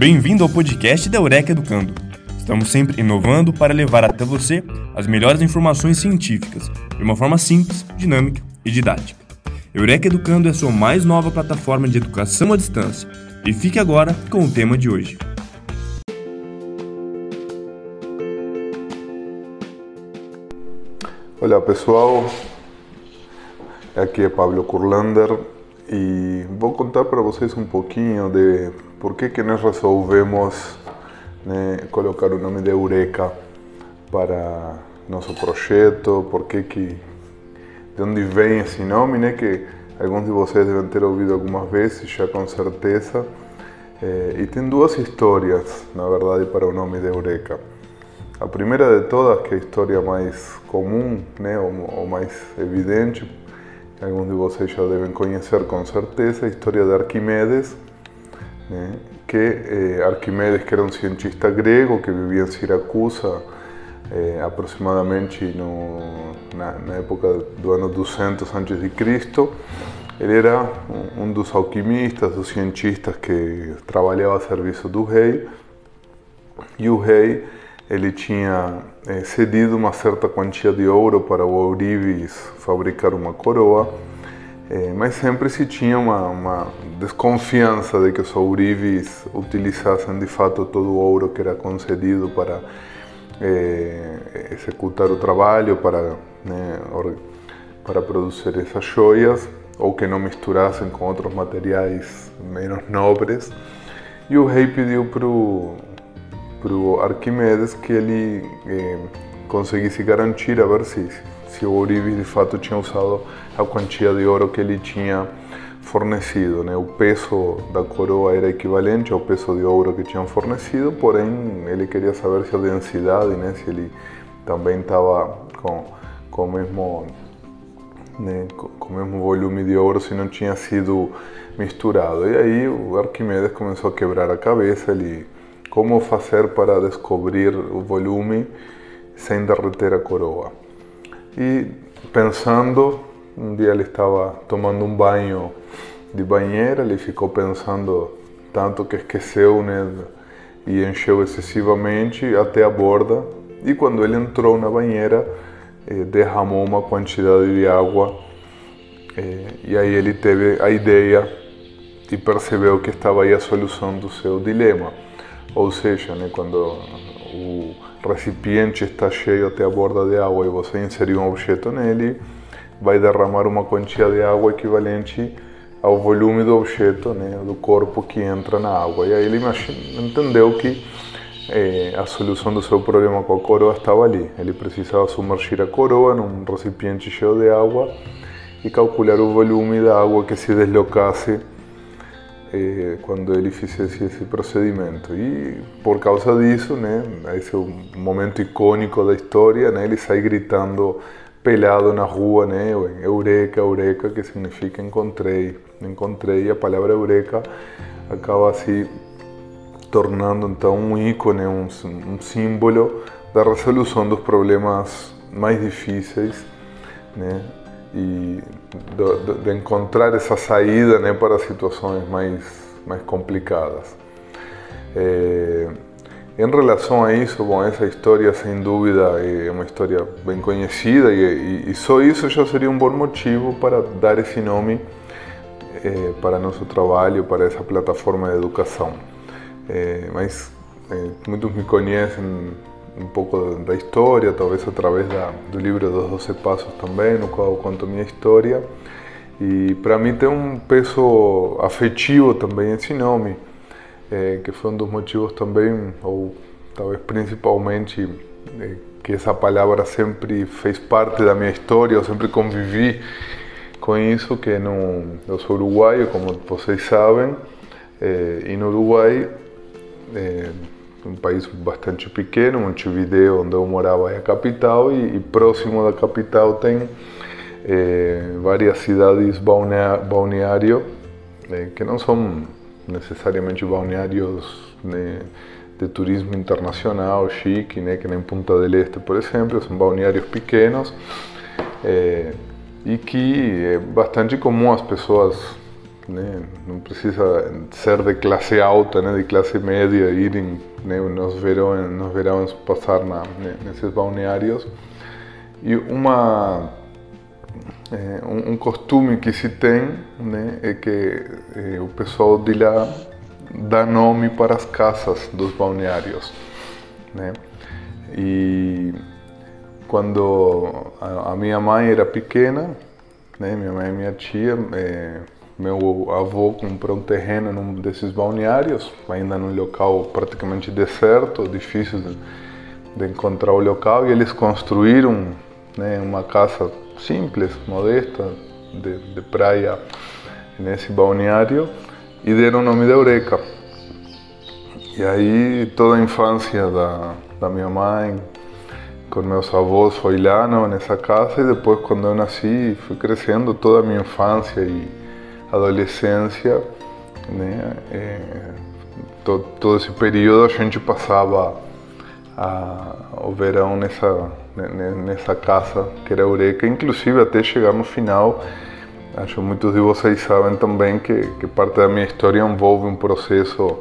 Bem-vindo ao podcast da Eureka Educando. Estamos sempre inovando para levar até você as melhores informações científicas de uma forma simples, dinâmica e didática. Eureka Educando é a sua mais nova plataforma de educação à distância. E fique agora com o tema de hoje. Olá pessoal, aqui é Pablo Kurlander e vou contar para vocês um pouquinho de por que, que nós resolvemos né, colocar o nome de Eureka para nosso projeto, por que, que de onde vem esse nome, né, que alguns de vocês devem ter ouvido algumas vezes, já com certeza. É, e tem duas histórias, na verdade, para o nome de Eureka. A primeira de todas, que é a história mais comum, né, ou, ou mais evidente, alguns de vocês já devem conhecer com certeza, a história de Arquimedes, né, que eh, Arquimedes, que era um cientista grego que vivia em Siracusa, eh, aproximadamente no, na, na, época do ano 200 a.C., ele era um, dos alquimistas, dos cientistas que trabalhava a serviço do rei, e ele tinha eh, cedido uma certa quantia de ouro para o ourives fabricar uma coroa, eh, mas sempre se tinha uma, uma, desconfiança de que os ourives utilizassem de fato todo o ouro que era concedido para eh, executar o trabalho, para, né, para produzir essas joias, ou que não misturassem com outros materiais menos nobres. E o rei pediu para o para o Arquimedes que ele eh, conseguisse garantir a ver se, se o Ourives de fato tinha usado a quantia de ouro que ele tinha fornecido. Né? O peso da coroa era equivalente ao peso de ouro que tinham fornecido, porém ele queria saber se a densidade, né? se ele também estava com, com o mesmo né, com o mesmo volume de ouro se não tinha sido misturado. E aí o Arquimedes começou a quebrar a cabeça, ele como fazer para descobrir o volume sem derreter a coroa. E pensando, um dia ele estava tomando um banho de banheira, ele ficou pensando tanto que esqueceu né, e encheu excessivamente até a borda. E quando ele entrou na banheira, eh, derramou uma quantidade de água. Eh, e aí ele teve a ideia e percebeu que estava aí a solução do seu dilema ou seja, né, quando o recipiente está cheio até a borda de água e você inserir um objeto nele, vai derramar uma quantia de água equivalente ao volume do objeto, né, do corpo que entra na água. E aí ele entendeu que eh, a solução do seu problema com a coroa estava ali. Ele precisava submergir a coroa num recipiente cheio de água e calcular o volume da água que se deslocasse eh, quando ele fizesse esse procedimento. E por causa disso, né, esse é o momento icônico da história, né, ele sai gritando pelado na rua, né, eureka, eureka, que significa encontrei, encontrei. E a palavra eureka acaba se tornando então um ícone, um, um símbolo da resolução dos problemas mais difíceis, né, e de, de, encontrar essa saída né, para situações mais, mais complicadas. É, em relação a isso, bom, essa história sem dúvida é uma história bem conhecida e, e, e só isso já seria um bom motivo para dar esse nome é, para nosso trabalho, para essa plataforma de educação. É, mas muitos me conhecem um pouco da história, talvez através da, do livro dos Doze Passos também, no qual eu conto minha história. E para mim tem um peso afetivo também esse nome, é, que foi um dos motivos também, ou talvez principalmente, é, que essa palavra sempre fez parte da minha história, eu sempre convivi com isso, que no, eu sou uruguaio, como vocês sabem, é, e no Uruguai é, um país bastante pequeno, Montevideo, onde eu morava, é a capital, e, e próximo da capital tem é, várias cidades balneário, é, que não são necessariamente balneários né, de turismo internacional, chique, né, que nem Punta del Este, por exemplo, são balneários pequenos é, e que é bastante comum as pessoas né? não precisa ser de classe alta, né? de classe média, irem né? nos, verões, nos verões passar na, né? nesses balneários. E uma, é, um, um, costume que se tem né? é que é, o pessoal de lá dá nome para as casas dos balneários. Né? E quando a, minha mãe era pequena, né? Minha mãe e minha tia, é, meu avô comprou um terreno num desses balneários, ainda num local praticamente deserto, difícil de, de encontrar o local, e eles construíram né, uma casa simples, modesta, de, de praia nesse balneário e deram o nome de Eureka. E aí toda a infância da, da minha mãe, com meus avós foi lá não, nessa casa e depois quando eu nasci fui crescendo toda a minha infância e adolescência né é, todo, todo, esse período a gente passava a, o verão nessa nessa casa que era Eureka. Inclusive até chegar no final acho muitos de vocês sabem também que, que parte da minha história envolve um processo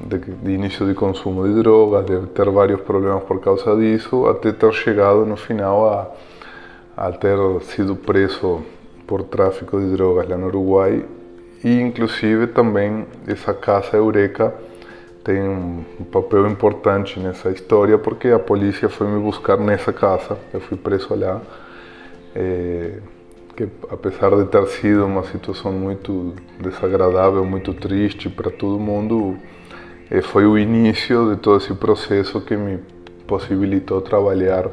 de, de, início de consumo de drogas, de ter vários problemas por causa disso, até ter chegado no? final a, a ter sido preso por tráfico de drogas lá no Uruguai. E inclusive também essa casa Eureka tem um, papel importante nessa história porque a polícia foi me buscar nessa casa, eu fui preso lá, é, que apesar de ter sido uma situação muito desagradável, muito triste para todo mundo, eh, foi o início de todo esse processo que me possibilitou trabalhar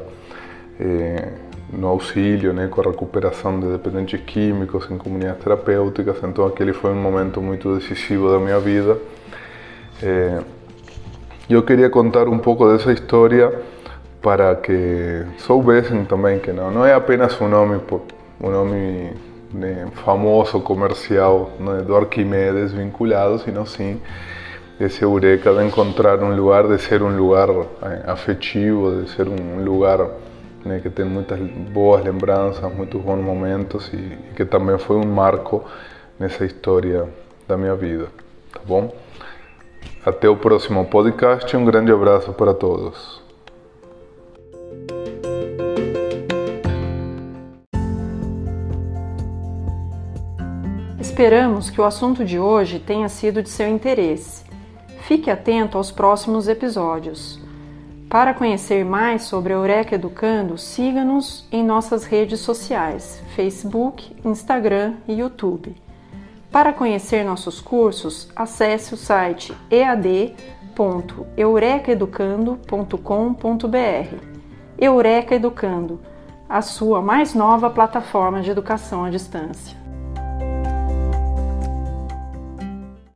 eh, no auxílio, né, com a recuperação de dependentes químicos em comunidades terapêuticas. Então, aquele foi um momento muito decisivo da minha vida. Eh, eu queria contar um pouco dessa história para que soubessem também que não, não é apenas um nome, um nome né, famoso comercial né, do Arquimedes vinculado, sino sim esse eureka de encontrar um lugar, de ser um lugar eh, afetivo, de ser um lugar né, que tem muitas boas lembranças, muitos bons momentos e, e, que também foi um marco nessa história da minha vida, tá bom? Até o próximo podcast, um grande abraço para todos. Esperamos que o assunto de hoje tenha sido de seu interesse Fique atento aos próximos episódios. Para conhecer mais sobre a Eureka Educando, siga-nos em nossas redes sociais: Facebook, Instagram e YouTube. Para conhecer nossos cursos, acesse o site ead.eurekaeducando.com.br. Eureka Educando, a sua mais nova plataforma de educação à distância.